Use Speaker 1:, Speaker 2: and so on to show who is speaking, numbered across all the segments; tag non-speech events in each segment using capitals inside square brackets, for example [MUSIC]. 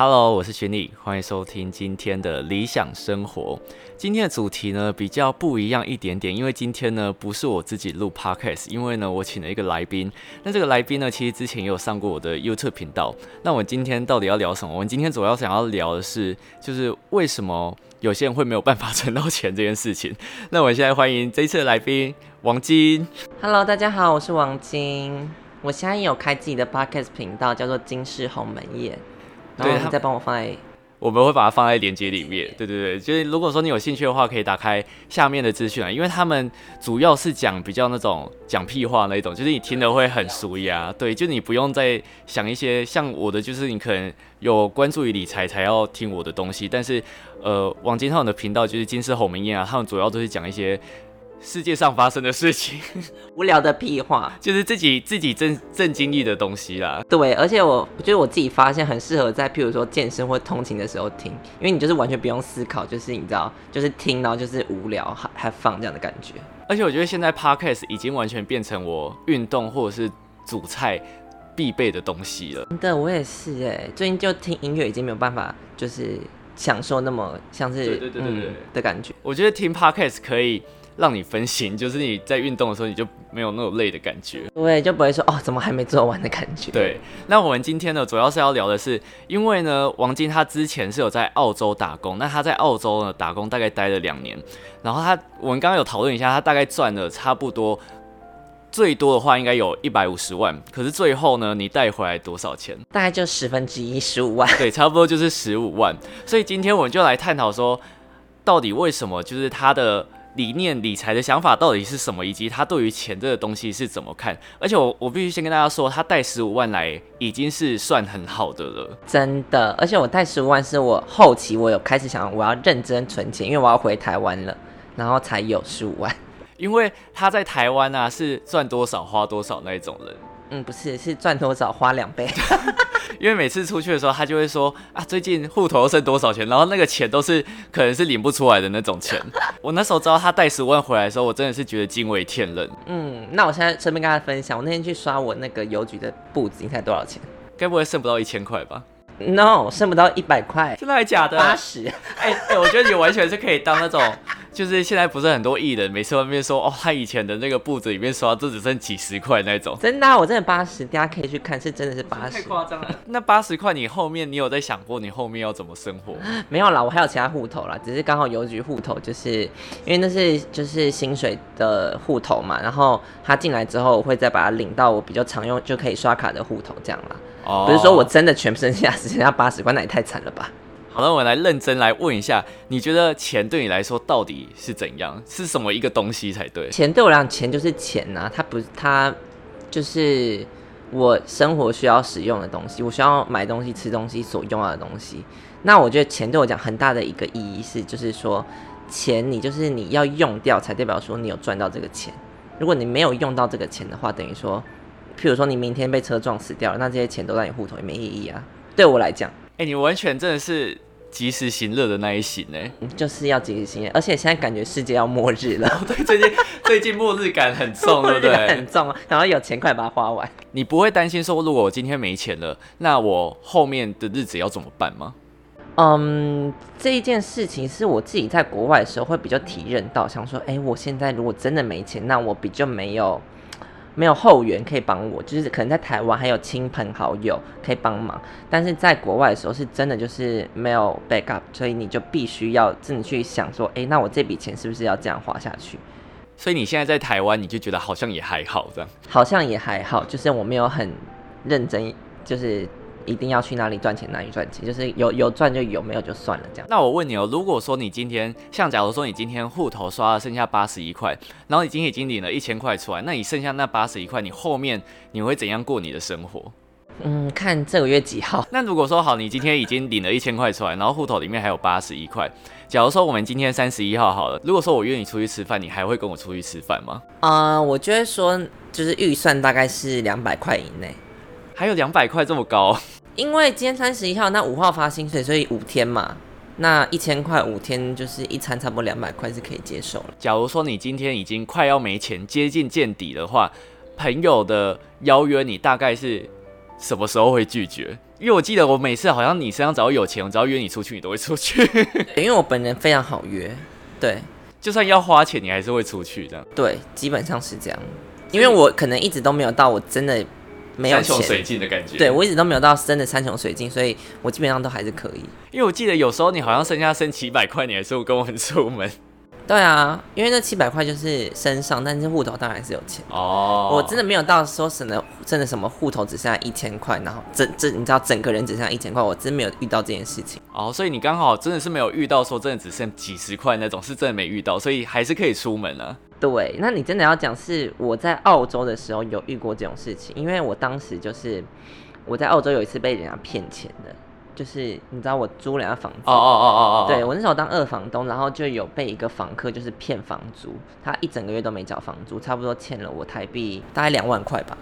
Speaker 1: Hello，我是群里，欢迎收听今天的理想生活。今天的主题呢比较不一样一点点，因为今天呢不是我自己录 Podcast，因为呢我请了一个来宾。那这个来宾呢其实之前也有上过我的 YouTube 频道。那我们今天到底要聊什么？我们今天主要想要聊的是，就是为什么有些人会没有办法存到钱这件事情。[LAUGHS] 那我现在欢迎这一次的来宾王晶。
Speaker 2: Hello，大家好，我是王晶。我现在有开自己的 Podcast 频道，叫做金氏鸿门宴。然后你再帮我放在，
Speaker 1: 我们会把它放在链接里面。对对对，就是如果说你有兴趣的话，可以打开下面的资讯啊，因为他们主要是讲比较那种讲屁话那一种，就是你听的会很熟呀。对，就你不用再想一些像我的，就是你可能有关注于理财才要听我的东西，但是呃，王金浩的频道就是金丝猴明艳啊，他们主要都是讲一些。世界上发生的事情，[LAUGHS]
Speaker 2: 无聊的屁话，
Speaker 1: 就是自己自己正正经历的东西啦。
Speaker 2: 对，而且我我觉得我自己发现很适合在譬如说健身或通勤的时候听，因为你就是完全不用思考，就是你知道，就是听然后就是无聊还还放这样的感觉。
Speaker 1: 而且我觉得现在 podcast 已经完全变成我运动或者是煮菜必备的东西了。
Speaker 2: 真的，我也是哎，最近就听音乐已经没有办法就是享受那么像是
Speaker 1: 对对对对
Speaker 2: 的感觉。
Speaker 1: 我觉得听 podcast 可以。让你分心，[LAUGHS] 就是你在运动的时候，你就没有那种累的感觉，
Speaker 2: 对，就不会说哦，怎么还没做完的感觉。
Speaker 1: 对，那我们今天呢，主要是要聊的是，因为呢，王晶他之前是有在澳洲打工，那他在澳洲呢打工大概待了两年，然后他我们刚刚有讨论一下，他大概赚了差不多最多的话应该有一百五十万，可是最后呢，你带回来多少钱？
Speaker 2: 大概就十分之一，十五万。
Speaker 1: 对，差不多就是十五万。所以今天我们就来探讨说，到底为什么就是他的。理念理财的想法到底是什么，以及他对于钱这个东西是怎么看？而且我我必须先跟大家说，他带十五万来已经是算很好的了，
Speaker 2: 真的。而且我带十五万是我后期我有开始想我要认真存钱，因为我要回台湾了，然后才有十五万。
Speaker 1: 因为他在台湾啊是赚多少花多少那一种人。
Speaker 2: 嗯，不是，是赚多少花两倍。[LAUGHS]
Speaker 1: 因为每次出去的时候，他就会说啊，最近户头剩多少钱，然后那个钱都是可能是领不出来的那种钱。[LAUGHS] 我那时候知道他带十万回来的时候，我真的是觉得惊为天人。
Speaker 2: 嗯，那我现在顺便跟大家分享，我那天去刷我那个邮局的簿子，你猜多少钱？
Speaker 1: 该不会剩不到一千块吧
Speaker 2: ？No，剩不到一百块。
Speaker 1: 真的还假的？
Speaker 2: 八十。
Speaker 1: 哎哎，我觉得你完全是可以当那种。就是现在不是很多艺人，每次外面说哦，他以前的那个布子里面刷，就只剩几十块那种。
Speaker 2: 真的，我真的八十，大家可以去看，是真的是八十。
Speaker 1: 太夸张了。那八十块，你后面你有在想过你后面要怎么生活？[LAUGHS]
Speaker 2: 没有啦，我还有其他户头啦，只是刚好邮局户头，就是因为那是就是薪水的户头嘛，然后他进来之后，我会再把它领到我比较常用就可以刷卡的户头这样啦。哦。不是说我真的全身下只剩下八十块，那也太惨了吧。
Speaker 1: 好，那我们来认真来问一下，你觉得钱对你来说到底是怎样？是什么一个东西才对？
Speaker 2: 钱对我来讲，钱就是钱呐，它不，它就是我生活需要使用的东西，我需要买东西、吃东西所用到的东西。那我觉得钱对我讲很大的一个意义是，就是说钱你就是你要用掉，才代表说你有赚到这个钱。如果你没有用到这个钱的话，等于说，譬如说你明天被车撞死掉了，那这些钱都在你户头也没意义啊。对我来讲，
Speaker 1: 哎，你完全真的是。及时行乐的那一型呢，
Speaker 2: 就是要及时行乐，而且现在感觉世界要末日了。
Speaker 1: 对，最近 [LAUGHS] 最近末日感很重，对不对？
Speaker 2: 很重，然后有钱快把它花完。
Speaker 1: 你不会担心说，如果我今天没钱了，那我后面的日子要怎么办吗？
Speaker 2: 嗯，这一件事情是我自己在国外的时候会比较体认到，想说，哎，我现在如果真的没钱，那我比较没有。没有后援可以帮我，就是可能在台湾还有亲朋好友可以帮忙，但是在国外的时候是真的就是没有 backup，所以你就必须要自己去想说，哎，那我这笔钱是不是要这样花下去？
Speaker 1: 所以你现在在台湾，你就觉得好像也还好这样？
Speaker 2: 好像也还好，就是我没有很认真，就是。一定要去哪里赚钱，哪里赚钱，就是有有赚就有，没有就算了这样。
Speaker 1: 那我问你哦，如果说你今天像假如说你今天户头刷了剩下八十一块，然后你今天已经领了一千块出来，那你剩下那八十一块，你后面你会怎样过你的生活？
Speaker 2: 嗯，看这个月几号。[LAUGHS]
Speaker 1: 那如果说好，你今天已经领了一千块出来，然后户头里面还有八十一块，假如说我们今天三十一号好了，如果说我约你出去吃饭，你还会跟我出去吃饭吗？
Speaker 2: 啊，我觉得说就是预算大概是两百块以内，
Speaker 1: 还有两百块这么高。
Speaker 2: 因为今天三十一号，那五号发薪水，所以五天嘛，那一千块五天就是一餐差不多两百块是可以接受了。
Speaker 1: 假如说你今天已经快要没钱，接近见底的话，朋友的邀约你大概是什么时候会拒绝？因为我记得我每次好像你身上只要有钱，我只要约你出去，你都会出去。[LAUGHS]
Speaker 2: 因为我本人非常好约，对
Speaker 1: 就算要花钱，你还是会出去这样。
Speaker 2: 对，基本上是这样。因为我可能一直都没有到我真的没有
Speaker 1: 山穷水，尽的感觉。
Speaker 2: 对我一直都没有到真的山穷水尽，所以我基本上都还是可以。
Speaker 1: 因为我记得有时候你好像剩下剩几百块，你还是会跟我们出门。
Speaker 2: 对啊，因为那七百块就是身上，但是户头当然是有钱。
Speaker 1: 哦，
Speaker 2: 我真的没有到说省的真的什么户头只剩下一千块，然后整这你知道整个人只剩下一千块，我真没有遇到这件事情。
Speaker 1: 哦，所以你刚好真的是没有遇到说真的只剩几十块那种，是真的没遇到，所以还是可以出门啊。
Speaker 2: 对，那你真的要讲是我在澳洲的时候有遇过这种事情，因为我当时就是我在澳洲有一次被人家骗钱的，就是你知道我租两家房子，
Speaker 1: 哦哦哦哦哦，
Speaker 2: 对我那时候当二房东，然后就有被一个房客就是骗房租，他一整个月都没缴房租，差不多欠了我台币大概两万块吧。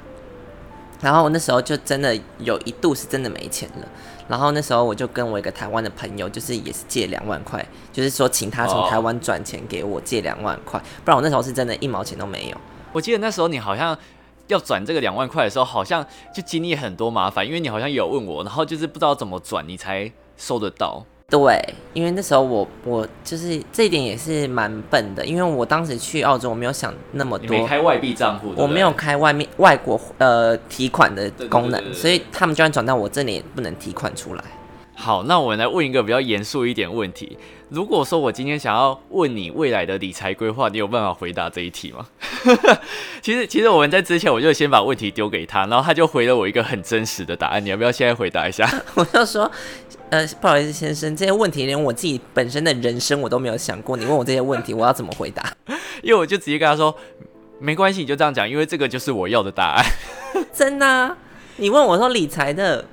Speaker 2: 然后我那时候就真的有一度是真的没钱了，然后那时候我就跟我一个台湾的朋友，就是也是借两万块，就是说请他从
Speaker 1: 哦
Speaker 2: 台湾转钱给我借两万块，不然我那时候是真的一毛钱都没有。
Speaker 1: 我记得那时候你好像要转这个两万块的时候，好像就经历很多麻烦，因为你好像有问我，然后就是不知道怎么转，你才收得到。
Speaker 2: 对，因为那时候我我就是这一点也是蛮笨的，因为我当时去澳洲，我没有想那么多，
Speaker 1: 没开外币账户，
Speaker 2: 我没有开外面外国呃提款的功能，
Speaker 1: 对对对
Speaker 2: 所以他们就算转到我这里也不能提款出来。
Speaker 1: 好，那我们来问一个比较严肃一点问题。如果说我今天想要问你未来的理财规划，你有办法回答这一题吗？[LAUGHS] 其实，其实我们在之前我就先把问题丢给他，然后他就回了我一个很真实的答案。你要不要现在回答一下？[LAUGHS]
Speaker 2: 我就说，呃，不好意思，先生，这些问题连我自己本身的人生我都没有想过，你问我这些问题，我要怎么回答？[LAUGHS]
Speaker 1: 因为我就直接跟他说，没关系，你就这样讲，因为这个就是我要的答案。
Speaker 2: 真的啊、你问我说理财的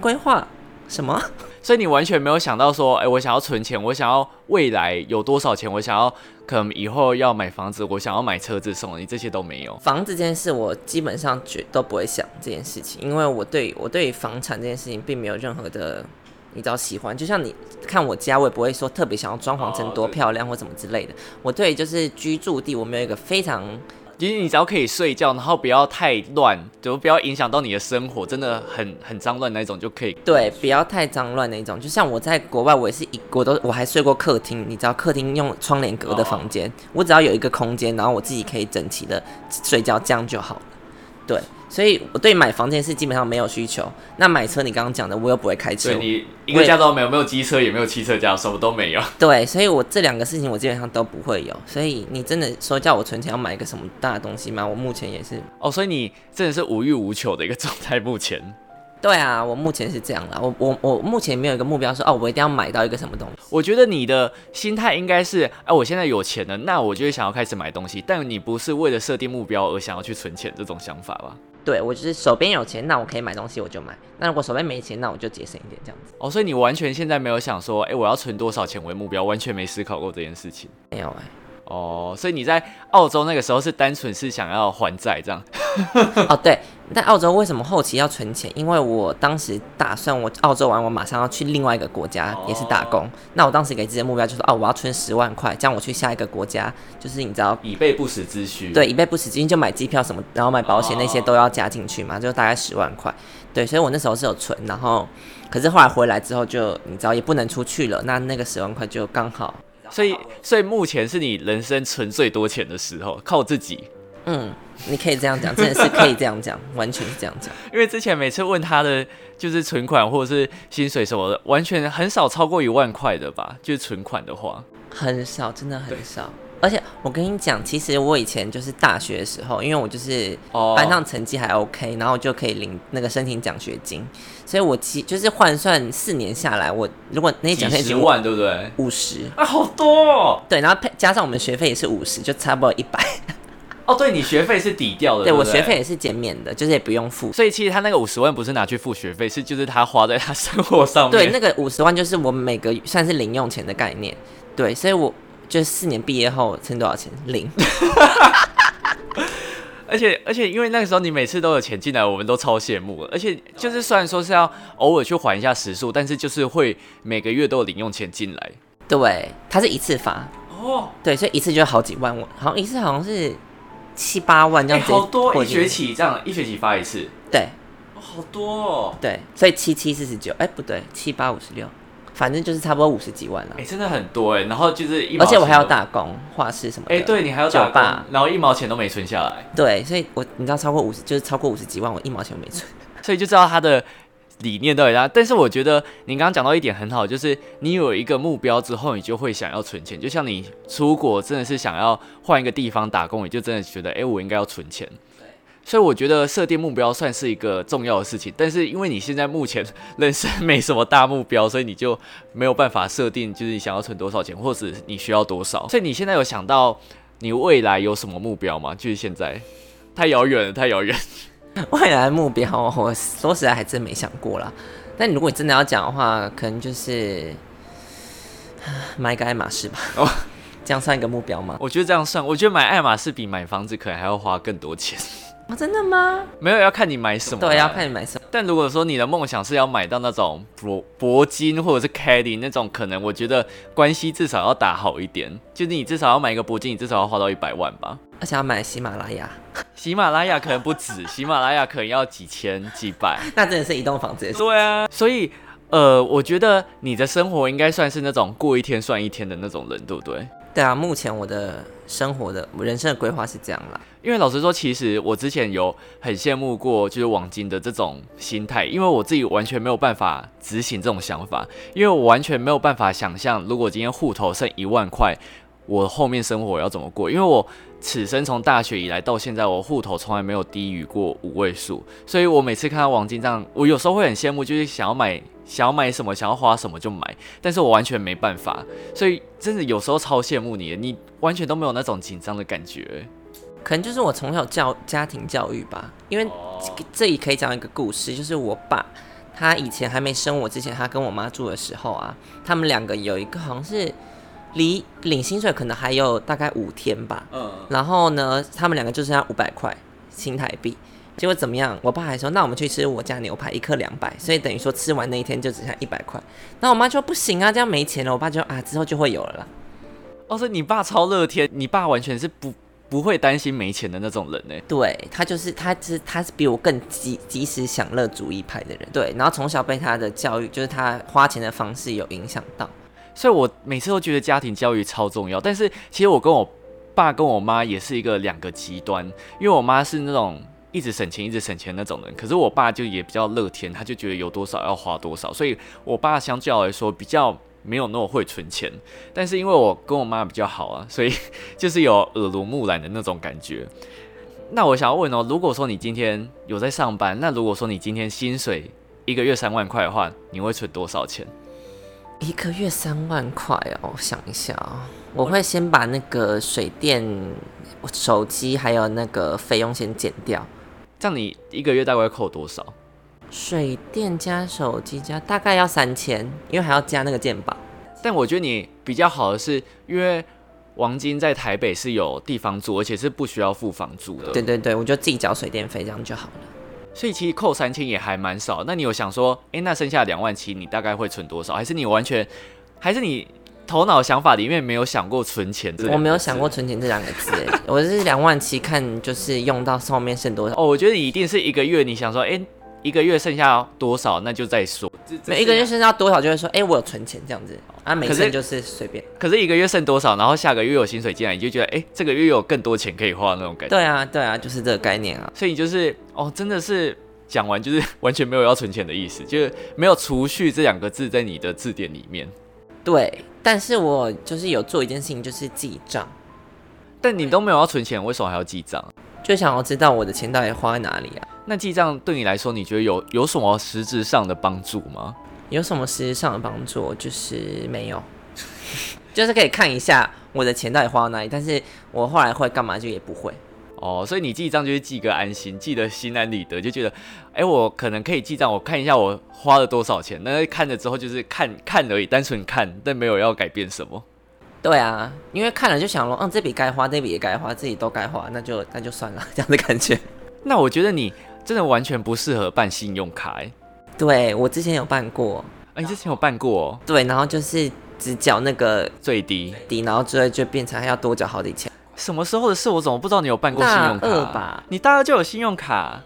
Speaker 2: 规划什么？
Speaker 1: 所以你完全没有想到说，哎、我想要存钱，我想要未来有多少钱，我想要可能以后要买房子，我想要买车子送你，这些都没有。
Speaker 2: 房子这件事，我基本上绝都不会想这件事情，因为我对我对房产这件事情并没有任何的，你知道喜欢。就像你看我家，我也不会说特别想要装潢成多漂亮或什么之类的。我对就是居住地，我没有一个非常
Speaker 1: 其实你只要可以睡觉，然后不要太乱，就不要影响到你的生活，真的很很脏乱那种就可以。
Speaker 2: 对，不要太脏乱那种。就像我在国外，我也是一我都我还睡过客厅，你知道客厅用窗帘隔的房间，我只要有一个空间，然后我自己可以整齐的睡觉，这样就好了。对，所以我对买房这件事基本上没有需求。那买车，你刚刚讲的，我又不会开车
Speaker 1: 对，你一个驾照都没有，没有机车，也没有汽车驾照，什么都没有。[LAUGHS]
Speaker 2: 对，所以我这两个事情我基本上都不会有。所以你真的说叫我存钱要买一个什么大的东西吗？我目前也是。
Speaker 1: 哦，所以你真的是无欲无求的一个状态，目前。[LAUGHS]
Speaker 2: 对啊，我目前是这样啦。我我我目前没有一个目标说哦，我一定要买到一个什么东西。
Speaker 1: 我觉得你的心态应该是，哎、我现在有钱了，那我就会想要开始买东西，但你不是为了设定目标而想要去存钱这种想法吧？
Speaker 2: 对我就是手边有钱，那我可以买东西我就买。那如果手边没钱，那我就节省一点这样子。
Speaker 1: 哦，所以你完全现在没有想说，哎、我要存多少钱为目标，完全没思考过这件事情。
Speaker 2: 没有哎、
Speaker 1: 哦，所以你在澳洲那个时候是单纯是想要还债这样。[LAUGHS]
Speaker 2: 哦对，在澳洲为什么后期要存钱？因为我当时打算我澳洲完，我马上要去另外一个国家，也是打工。那我当时给自己的目标就是哦，我要存十万块，这样我去下一个国家，就是你知道
Speaker 1: 以备不时之需。，
Speaker 2: 对，以备不时之需就买机票什么，然后买保险那些
Speaker 1: 哦
Speaker 2: 都要加进去嘛，就大概十万块。对，所以我那时候是有存，然后可是后来回来之后就你知道也不能出去了，那那个十万块就刚好，
Speaker 1: 所以所以目前是你人生存最多钱的时候，靠自己。
Speaker 2: 嗯，你可以这样讲，真的是可以这样讲，完全是这样讲。[LAUGHS]
Speaker 1: 因为之前每次问他的就是存款或者是薪水什么的，完全很少超过一万块的吧？就是存款的话，
Speaker 2: 很少，真的很少。而且我跟你讲，其实我以前就是大学的时候，因为我就是
Speaker 1: 哦
Speaker 2: 班上成绩还 OK，然后就可以领那个申请奖学金，所以我其就是换算四年下来，我如果那些奖学金
Speaker 1: 十万，对不对？
Speaker 2: 五十，
Speaker 1: 啊，好多哦！
Speaker 2: 对，然后配加上我们学费也是五十，就差不多一百。
Speaker 1: 哦，对你学费是抵掉的，
Speaker 2: 对我学费也是减免的，就是也不用付。
Speaker 1: 所以其实他那个五十万不是拿去付学费，是就是他花在他生活上面。
Speaker 2: 对，那个五十万就是我每个算是零用钱的概念。对，所以我就四年毕业后剩多少钱？零。[LAUGHS] [LAUGHS]
Speaker 1: 而且而且因为那个时候你每次都有钱进来，我们都超羡慕的。而且就是虽然说是要偶尔去还一下时数，但是就是会每个月都有零用钱进来。
Speaker 2: 对，它是一次发。
Speaker 1: 哦，
Speaker 2: 对，所以一次就好几万，我好像一次好像是七八万这
Speaker 1: 哎、
Speaker 2: 样子。
Speaker 1: 好多一学。期这样，一学期发一次。
Speaker 2: 对，
Speaker 1: 好多哦，
Speaker 2: 对，所以七七四十九，哎，不对，七八五十六，反正就是差不多五十几万了
Speaker 1: 哎、。真的很多哎，然后就是一毛
Speaker 2: 而且我还要，打工、画室什么的。
Speaker 1: 哎、对你还要打工，然后一毛钱都没存下来，
Speaker 2: 对，所以我你知道超过五十，就是超过五十几万，我一毛钱都没存。[LAUGHS]
Speaker 1: 所以就知道他的理念到底啥。但是我觉得你刚刚讲到一点很好，就是你有一个目标之后，你就会想要存钱。就像你出国真的是想要换一个地方打工，你就真的觉得，哎、我应该要存钱。所以我觉得设定目标算是一个重要的事情，但是因为你现在目前人生没什么大目标，所以你就没有办法设定，就是你想要存多少钱，或者你需要多少。所以你现在有想到你未来有什么目标吗？就是现在太遥远了，太遥远。[LAUGHS]
Speaker 2: 未来的目标，我说实在还真没想过啦。但如果你真的要讲的话，可能就是买一个爱马仕吧。
Speaker 1: 哦 [LAUGHS]
Speaker 2: 这样算一个目标吗？
Speaker 1: 我觉得这样算，我觉得买爱马仕比买房子可能还要花更多钱。
Speaker 2: 啊，真的吗？
Speaker 1: 没有要看你买什么，
Speaker 2: 对，要看。你买什么。
Speaker 1: 但如果说你的梦想是要买到那种铂铂金或者是 Caddy 那种，可能我觉得关系至少要打好一点，就是你至少要买一个铂金，你至少要花到一百万吧。
Speaker 2: 而且要买喜马拉雅，
Speaker 1: 喜马拉雅可能不止，喜马拉雅可能要几千几百。[LAUGHS]
Speaker 2: 那真的是一栋房子。
Speaker 1: 对啊，所以呃，我觉得你的生活应该算是那种过一天算一天的那种人，对不对？
Speaker 2: 对啊，目前我的生活的人生的规划是这样啦。
Speaker 1: 因为老实说，其实我之前有很羡慕过，就是网金的这种心态，因为我自己完全没有办法执行这种想法，因为我完全没有办法想象，如果今天户头剩一万块，我后面生活要怎么过？因为我此生从大学以来到现在，我户头从来没有低于过五位数，所以我每次看到王金这样，我有时候会很羡慕，就是想要买。想要买什么，想要花什么就买，但是我完全没办法，所以真的有时候超羡慕你的，你完全都没有那种紧张的感觉。
Speaker 2: 可能就是我从小教家庭教育吧，因为这里可以讲一个故事，就是我爸他以前还没生我之前，他跟我妈住的时候啊，他们两个有一个好像是离领薪水可能还有大概五天吧，
Speaker 1: 嗯，
Speaker 2: 然后呢，他们两个就剩下五百块新台币。结果怎么样？我爸还说，那我们去吃我家牛排，一克两百，所以等于说吃完那一天就只剩下一百块。那我妈就说不行啊，这样没钱了。我爸就啊，之后就会有了啦。
Speaker 1: 哦，所以你爸超乐天，你爸完全是不不会担心没钱的那种人呢。
Speaker 2: 对他就是他，是他是比我更及及时享乐主义派的人。对，然后从小被他的教育，就是他花钱的方式有影响到。
Speaker 1: 所以我每次都觉得家庭教育超重要，但是其实我跟我爸跟我妈也是一个两个极端，因为我妈是那种一直省钱一直省钱那种人，可是我爸就也比较乐天，他就觉得有多少要花多少，所以我爸相较来说比较没有那么会存钱，但是因为我跟我妈比较好啊，所以就是有耳濡目染的那种感觉。[LAUGHS] 那我想要问哦，如果说你今天有在上班，那如果说你今天薪水一个月三万块的话，你会存多少钱？
Speaker 2: 一个月三万块哦，我想一下啊、我会先把那个水电、手机还有那个费用先减掉。
Speaker 1: 这样你一个月大概会扣多少？
Speaker 2: 水电加手机加大概要三千，因为还要加那个健保。
Speaker 1: 但我觉得你比较好的是，因为王晶在台北是有地方住，而且是不需要付房租的。
Speaker 2: 对，对对，我就自己缴水电费，这样就好了。
Speaker 1: 所以其实扣三千也还蛮少。那你有想说，诶，那剩下两万七，你大概会存多少？还是你完全，还是你头脑想法里面没有想过存钱这？
Speaker 2: 我没有想过。存钱这两个字，哎我是两万七，看就是用到后面剩多少。
Speaker 1: 哦，我觉得你一定是一个月，你想说，诶，一个月剩下多少，那就再说。
Speaker 2: 每一个月剩下多少，就会说，哎、我有存钱这样子啊，没
Speaker 1: 可是
Speaker 2: 剩就是随便。
Speaker 1: 可是一个月剩多少，然后下个月有薪水进来，你就觉得，哎，这个月有更多钱可以花那种感觉。
Speaker 2: 对啊，对啊，就是这个概念啊。
Speaker 1: 所以你就是哦，真的是讲完就是完全没有要存钱的意思，就是没有储蓄这两个字在你的字典里面。
Speaker 2: 对，但是我就是有做一件事情，就是记账，
Speaker 1: 但你都没有要存钱，为什么还要记账？
Speaker 2: 就想要知道我的钱到底花在哪里啊。
Speaker 1: 那记账对你来说，你觉得有有什么实质上的帮助吗？
Speaker 2: 有什么实质上的帮助？就是没有，[LAUGHS] 就是可以看一下我的钱到底花到哪里，但是我后来会干嘛就也不会。
Speaker 1: 哦，所以你记账就是记个安心，记得心安理得，就觉得，哎，我可能可以记账，我看一下我花了多少钱。那看了之后就是看看而已，单纯看，但没有要改变什么。
Speaker 2: 对啊，因为看了就想说，嗯，这笔该花，那笔也该花，自己都该花，那就那就算了，[LAUGHS] 这样的感觉。
Speaker 1: 那我觉得你真的完全不适合办信用卡、哎，
Speaker 2: 对我之前有办过，
Speaker 1: 啊，你之前有办过、哦，
Speaker 2: 对，然后就是只缴那个
Speaker 1: 最低。
Speaker 2: 底，然后之后就变成还要多缴好几千。
Speaker 1: 什么时候的事？我怎么不知道你有办过信用卡？
Speaker 2: 大二吧
Speaker 1: 你大二就有信用卡？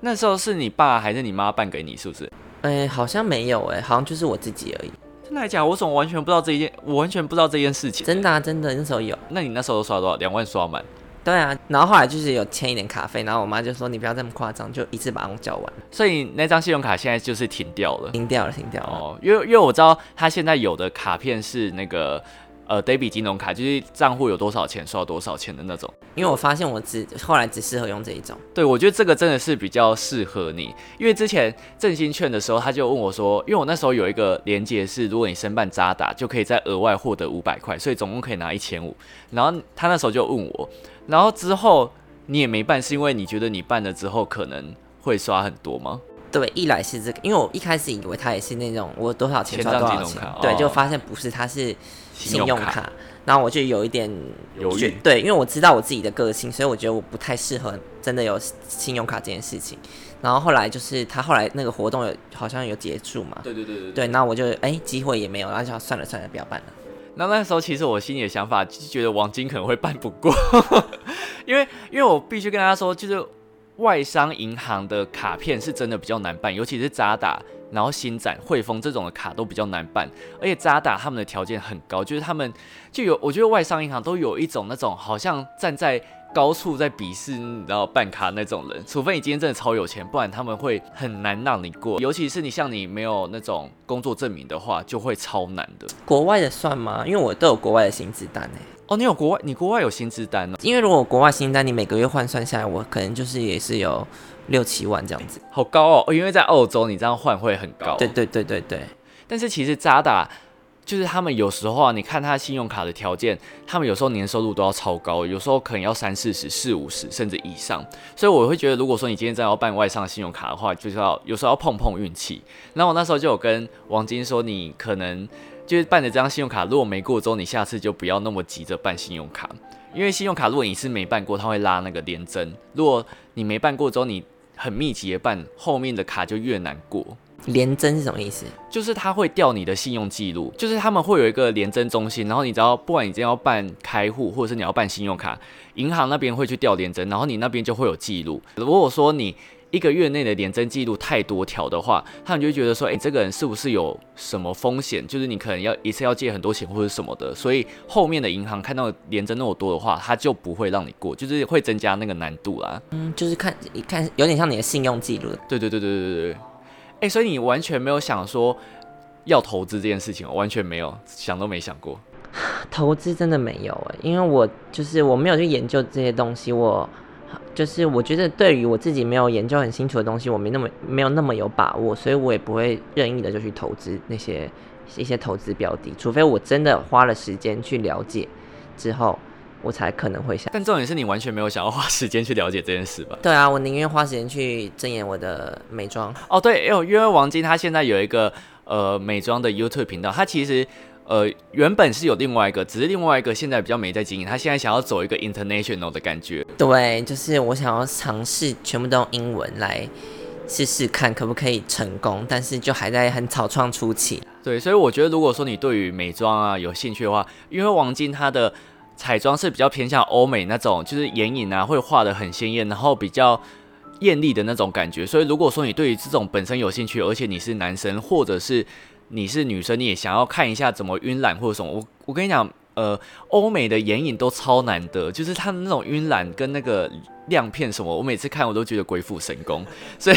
Speaker 1: 那时候是你爸还是你妈办给你？是不是？
Speaker 2: 哎，好像没有哎，好像就是我自己而已。
Speaker 1: 真的还假？我怎么完全不知道这一件？我完全不知道这件事情。
Speaker 2: 真的啊，真的，那时候有。
Speaker 1: 那你那时候刷多少？两万刷满。
Speaker 2: 对啊，然后后来就是有欠一点卡费，然后我妈就说你不要这么夸张，就一次把它交完。
Speaker 1: 所以那张信用卡现在就是停掉了。
Speaker 2: 停掉了，停掉了。哦，
Speaker 1: 因为因为我知道他现在有的卡片是那个。呃，debit 金融卡就是账户有多少钱刷多少钱的那种。
Speaker 2: 因为我发现我只后来只适合用这一种。
Speaker 1: 对，我觉得这个真的是比较适合你，因为之前振兴券的时候，他就问我说，因为我那时候有一个连接是，如果你申办渣打，就可以再额外获得五百块，所以总共可以拿一千五。然后他那时候就问我，然后之后你也没办，是因为你觉得你办了之后可能会刷很多吗？
Speaker 2: 对，一来是这个，因为我一开始以为他也是那种我多少钱刷多少钱，对，就发现不是，他是。信用卡，然后我就有一点
Speaker 1: 犹豫，
Speaker 2: 对，因为我知道我自己的个性，所以我觉得我不太适合真的有信用卡这件事情。然后后来就是他后来那个活动有好像有结束嘛，
Speaker 1: 对对对对，
Speaker 2: 对，那我就哎机会也没有，然后就算了算了，不要办了。
Speaker 1: 那那时候其实我心里的想法就是觉得王晶可能会办不过，[LAUGHS] 因为因为我必须跟大家说，就是外商银行的卡片是真的比较难办，尤其是渣打。然后新展、汇丰这种的卡都比较难办，而且渣打他们的条件很高，就是他们就有，我觉得外商银行都有一种那种好像站在高处在鄙视你，然后办卡那种人，除非你今天真的超有钱，不然他们会很难让你过，尤其是你像你没有那种工作证明的话，就会超难的。
Speaker 2: 国外的算吗？因为我都有国外的薪资单诶。
Speaker 1: 哦，你有国外，你国外有薪资单呢？
Speaker 2: 因为如果国外薪资单，你每个月换算下来，我可能就是也是有。六七万这样子，
Speaker 1: 好高哦！因为在澳洲，你这样换会很高。
Speaker 2: 对对对对对。
Speaker 1: 但是其实渣打就是他们有时候啊，你看他信用卡的条件，他们有时候年收入都要超高，有时候可能要三四十、四五十甚至以上。所以我会觉得，如果说你今天真的要办外商信用卡的话，就是要有时候要碰碰运气。然后我那时候就有跟王晶说，你可能就是办的这张信用卡，如果没过之后，你下次就不要那么急着办信用卡，因为信用卡如果你是没办过，他会拉那个连针。如果你没办过之后，你很密集的办，后面的卡就越难过。
Speaker 2: 连征是什么意思？
Speaker 1: 就是他会调你的信用记录，就是他们会有一个连征中心，然后你只要不管你今天要办开户，或者是你要办信用卡，银行那边会去调连征，然后你那边就会有记录。如果说你一个月内的连征记录太多条的话，他们就会觉得说，哎，这个人是不是有什么风险？就是你可能要一次要借很多钱或者什么的，所以后面的银行看到连征那么多的话，他就不会让你过，就是会增加那个难度啦。
Speaker 2: 嗯，就是看一看，有点像你的信用记录。
Speaker 1: 对对对对对对对。哎，所以你完全没有想说要投资这件事情，完全没有想都没想过。[SIGHS]
Speaker 2: 投资真的没有哎，因为我就是我没有去研究这些东西，我。就是我觉得对于我自己没有研究很清楚的东西，我没那么没有那么有把握，所以我也不会任意的就去投资那些一些投资标的，除非我真的花了时间去了解之后，我才可能会想。
Speaker 1: 但重点是你完全没有想要花时间去了解这件事吧？
Speaker 2: 对啊，我宁愿花时间去睁眼我的美妆。
Speaker 1: 哦，对，因为因为王晶他现在有一个呃美妆的 YouTube 频道，他其实。呃，原本是有另外一个，只是另外一个现在比较没在经营。他现在想要走一个 international 的感觉。
Speaker 2: 对，就是我想要尝试全部都用英文来试试看，可不可以成功。但是就还在很草创初期。
Speaker 1: 对，所以我觉得如果说你对于美妆啊有兴趣的话，因为王晶他的彩妆是比较偏向欧美那种，就是眼影啊会画的很鲜艳，然后比较艳丽的那种感觉。所以如果说你对于这种本身有兴趣，而且你是男生或者是你是女生，你也想要看一下怎么晕染或者什么？我我跟你讲，呃，欧美的眼影都超难得，就是它的那种晕染跟那个亮片什么，我每次看我都觉得鬼斧神工。所以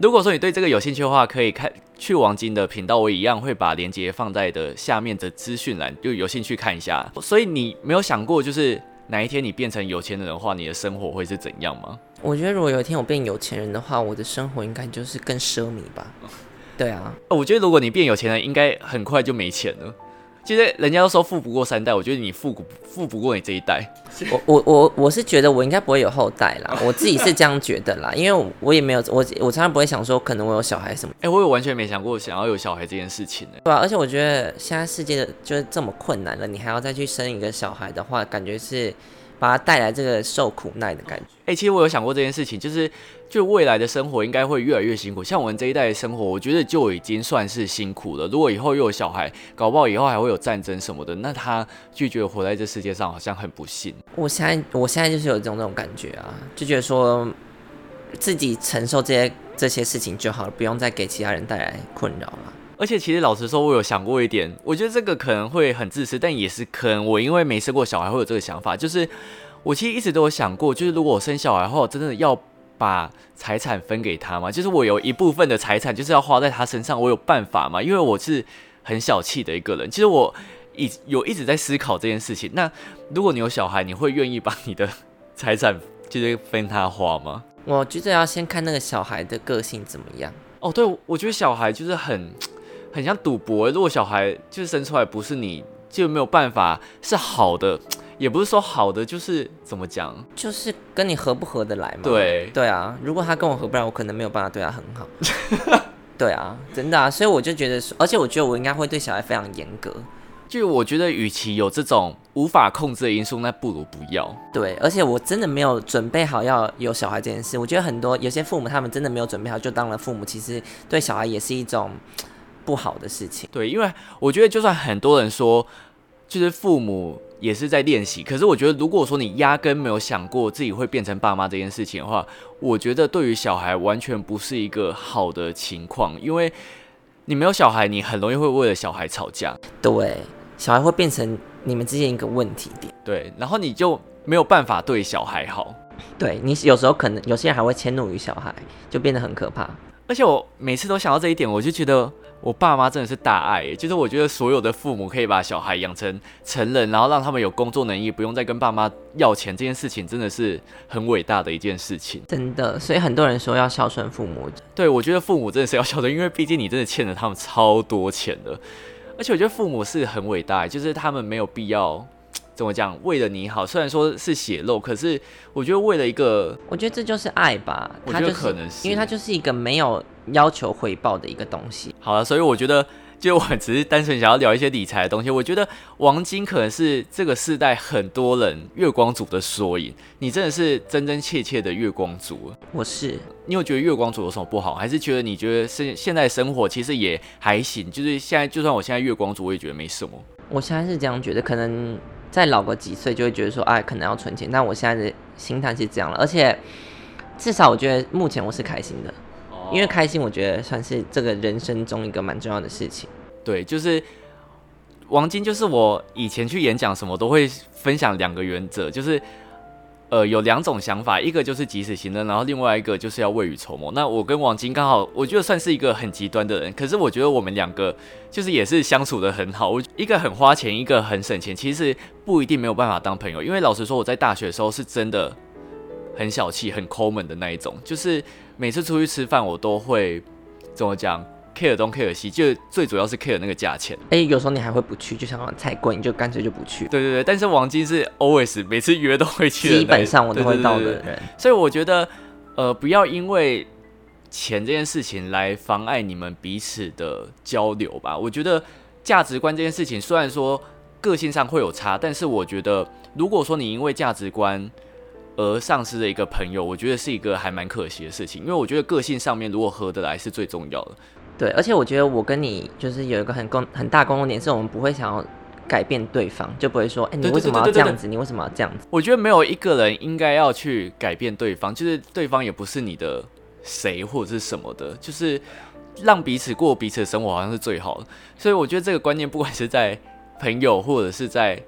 Speaker 1: 如果说你对这个有兴趣的话，可以看去王晶的频道，我一样会把链接放在的下面的资讯栏，就有兴趣看一下。所以你没有想过，就是哪一天你变成有钱人的话，你的生活会是怎样吗？
Speaker 2: 我觉得如果有一天我变有钱人的话，我的生活应该就是更奢靡吧。对啊，
Speaker 1: 我觉得如果你变有钱人，应该很快就没钱了。其实人家都说富不过三代，我觉得你富不富不过你这一代。
Speaker 2: 我我我我是觉得我应该不会有后代啦，[LAUGHS] 我自己是这样觉得啦，因为我也没有我我常常不会想说可能我有小孩什么。[LAUGHS]
Speaker 1: 哎，我也完全没想过想要有小孩这件事情呢。
Speaker 2: 对啊，而且我觉得现在世界的就是这么困难了，你还要再去生一个小孩的话，感觉是。把他带来这个受苦难的感觉。
Speaker 1: 哎，其实我有想过这件事情，就是就未来的生活应该会越来越辛苦。像我们这一代的生活，我觉得就已经算是辛苦了。如果以后又有小孩，搞不好以后还会有战争什么的，那他就觉得活在这世界上好像很不幸。
Speaker 2: 我现在我现在就是有这种那种感觉啊，就觉得说自己承受这些这些事情就好了，不用再给其他人带来困扰了。
Speaker 1: 而且其实老实说，我有想过一点，我觉得这个可能会很自私，但也是可能我因为没生过小孩会有这个想法，就是我其实一直都有想过，就是如果我生小孩后，真的要把财产分给他吗？就是我有一部分的财产就是要花在他身上，我有办法吗？因为我是很小气的一个人，其实我一有一直在思考这件事情。那如果你有小孩，你会愿意把你的财产就是分他花吗？
Speaker 2: 我觉得要先看那个小孩的个性怎么样。
Speaker 1: 哦，对，我觉得小孩就是很。很像赌博，如果小孩就是生出来不是你，就没有办法是好的，也不是说好的，就是怎么讲，
Speaker 2: 就是跟你合不合得来嘛。
Speaker 1: 对
Speaker 2: 对啊，如果他跟我合不来，我可能没有办法对他很好。[LAUGHS] 对啊，真的啊，所以我就觉得，而且我觉得我应该会对小孩非常严格。
Speaker 1: 就我觉得，与其有这种无法控制的因素，那不如不要。
Speaker 2: 对，而且我真的没有准备好要有小孩这件事。我觉得很多有些父母他们真的没有准备好就当了父母，其实对小孩也是一种。不好的事情，
Speaker 1: 对，因为我觉得就算很多人说，就是父母也是在练习，可是我觉得如果说你压根没有想过自己会变成爸妈这件事情的话，我觉得对于小孩完全不是一个好的情况，因为你没有小孩，你很容易会为了小孩吵架，
Speaker 2: 对，小孩会变成你们之间一个问题点，
Speaker 1: 对，然后你就没有办法对小孩好，
Speaker 2: 对你有时候可能有些人还会迁怒于小孩，就变得很可怕，
Speaker 1: 而且我每次都想到这一点，我就觉得。我爸妈真的是大爱，就是我觉得所有的父母可以把小孩养成成人，然后让他们有工作能力，不用再跟爸妈要钱，这件事情真的是很伟大的一件事情。
Speaker 2: 真的，所以很多人说要孝顺父母。
Speaker 1: 对，我觉得父母真的是要孝顺，因为毕竟你真的欠了他们超多钱的，而且我觉得父母是很伟大，就是他们没有必要。怎么讲？为了你好，虽然说是血肉，可是我觉得为了一个，
Speaker 2: 我觉得这就是爱吧。
Speaker 1: 我觉得可能是，
Speaker 2: 因为它就是一个没有要求回报的一个东西。
Speaker 1: 好了，所以我觉得，就我只是单纯想要聊一些理财的东西。我觉得王晶可能是这个世代很多人月光族的缩影。你真的是真真切切的月光族。
Speaker 2: 我是。
Speaker 1: 你有觉得月光族有什么不好？还是觉得你觉得现现在生活其实也还行？就是现在，就算我现在月光族，我也觉得没什么。
Speaker 2: 我现在是这样觉得，可能。再老个几岁，就会觉得说，哎，可能要存钱。但我现在的心态是这样了，而且至少我觉得目前我是开心的，因为开心，我觉得算是这个人生中一个蛮重要的事情。
Speaker 1: 对，就是王晶，就是我以前去演讲什么都会分享两个原则，就是。呃，有两种想法，一个就是及时行乐，然后另外一个就是要未雨绸缪。那我跟王晶刚好，我觉得算是一个很极端的人，可是我觉得我们两个就是也是相处的很好。我一个很花钱，一个很省钱，其实不一定没有办法当朋友。因为老实说，我在大学的时候是真的很小气、很抠门的那一种，就是每次出去吃饭，我都会怎么讲？care 东 care 西，就最主要是 care 那个价钱。
Speaker 2: 哎，有时候你还会不去，就想太贵，你就干脆就不去。
Speaker 1: 对对对，但是王晶是 always 每次约都会去，
Speaker 2: 基本上我都会到的人。
Speaker 1: 所以我觉得，呃，不要因为钱这件事情来妨碍你们彼此的交流吧。我觉得价值观这件事情，虽然说个性上会有差，但是我觉得，如果说你因为价值观而丧失了一个朋友，我觉得是一个还蛮可惜的事情。因为我觉得个性上面如果合得来是最重要的。
Speaker 2: 对，而且我觉得我跟你就是有一个很共很大共同点，是我们不会想要改变对方，就不会说，哎，你为什么要这样子？你为什么要这样子？
Speaker 1: 我觉得没有一个人应该要去改变对方，就是对方也不是你的谁或者是什么的，就是让彼此过彼此的生活，好像是最好的。所以我觉得这个观念，不管是在朋友或者是在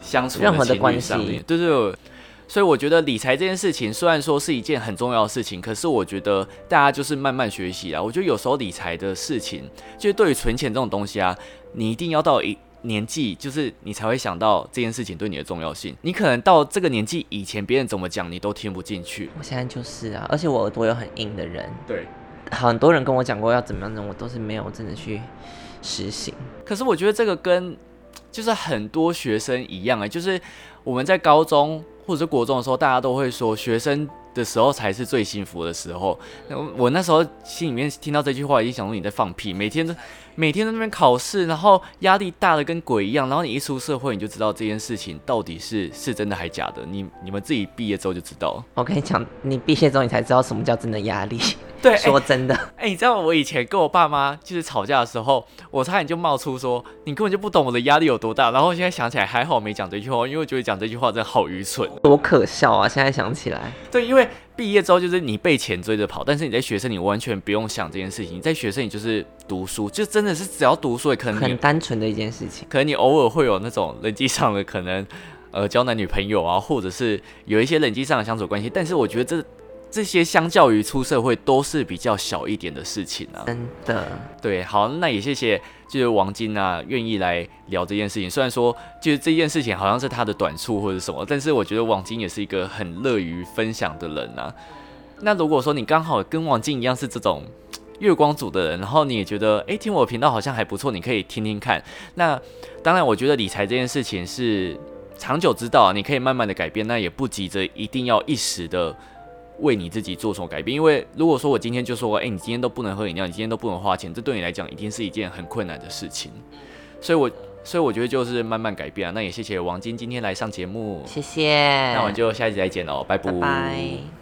Speaker 1: 相处
Speaker 2: 任何的关系，
Speaker 1: 对对。所以我觉得理财这件事情虽然说是一件很重要的事情，可是我觉得大家就是慢慢学习啊。我觉得有时候理财的事情，就是对于存钱这种东西啊，你一定要到一年纪，就是你才会想到这件事情对你的重要性。你可能到这个年纪以前，别人怎么讲你都听不进去。
Speaker 2: 我现在就是啊，而且我耳朵有很硬的人，
Speaker 1: 对，
Speaker 2: 很多人跟我讲过要怎么样的，我都是没有真的去实行。
Speaker 1: 可是我觉得这个跟就是很多学生一样啊，就是我们在高中。或者是国中的时候，大家都会说学生的时候才是最幸福的时候。我那时候心里面听到这句话，已经想说你在放屁。每天都每天在那边考试，然后压力大的跟鬼一样，然后你一出社会，你就知道这件事情到底是是真的还假的。你你们自己毕业之后就知道。
Speaker 2: 我跟你讲，你毕业之后你才知道什么叫真的压力。[LAUGHS]
Speaker 1: 对，[LAUGHS]
Speaker 2: 说真的，
Speaker 1: 哎，[LAUGHS] 你知道我以前跟我爸妈就是吵架的时候，我差点就冒出说你根本就不懂我的压力有多大。然后现在想起来还好没讲这句话，因为我觉得讲这句话真的好愚蠢，
Speaker 2: 多可笑啊！现在想起来，
Speaker 1: 对，因为毕业之后就是你被钱追着跑，但是你在学生你完全不用想这件事情，你在学生你就是读书，就真的是只要读书也可能
Speaker 2: 很单纯的一件事情。
Speaker 1: 可能你偶尔会有那种人际上的可能，呃，交男女朋友啊，或者是有一些人际上的相处关系，但是我觉得这。这些相较于出社会都是比较小一点的事情啊，
Speaker 2: 真的。
Speaker 1: 对，好，那也谢谢，就是王晶啊，愿意来聊这件事情。虽然说，就是这件事情好像是他的短处或者什么，但是我觉得王晶也是一个很乐于分享的人啊。那如果说你刚好跟王晶一样是这种月光族的人，然后你也觉得，哎，听我频道好像还不错，你可以听听看。那当然，我觉得理财这件事情是长久之道，你可以慢慢的改变，那也不急着一定要一时的。为你自己做什么改变？因为如果说我今天就说，哎，你今天都不能喝饮料，你今天都不能花钱，这对你来讲一定是一件很困难的事情。所以，我所以我觉得就是慢慢改变啊。那也谢谢王晶今天来上节目，
Speaker 2: 谢谢。
Speaker 1: 那我们就下一集再见喽，拜
Speaker 2: 拜。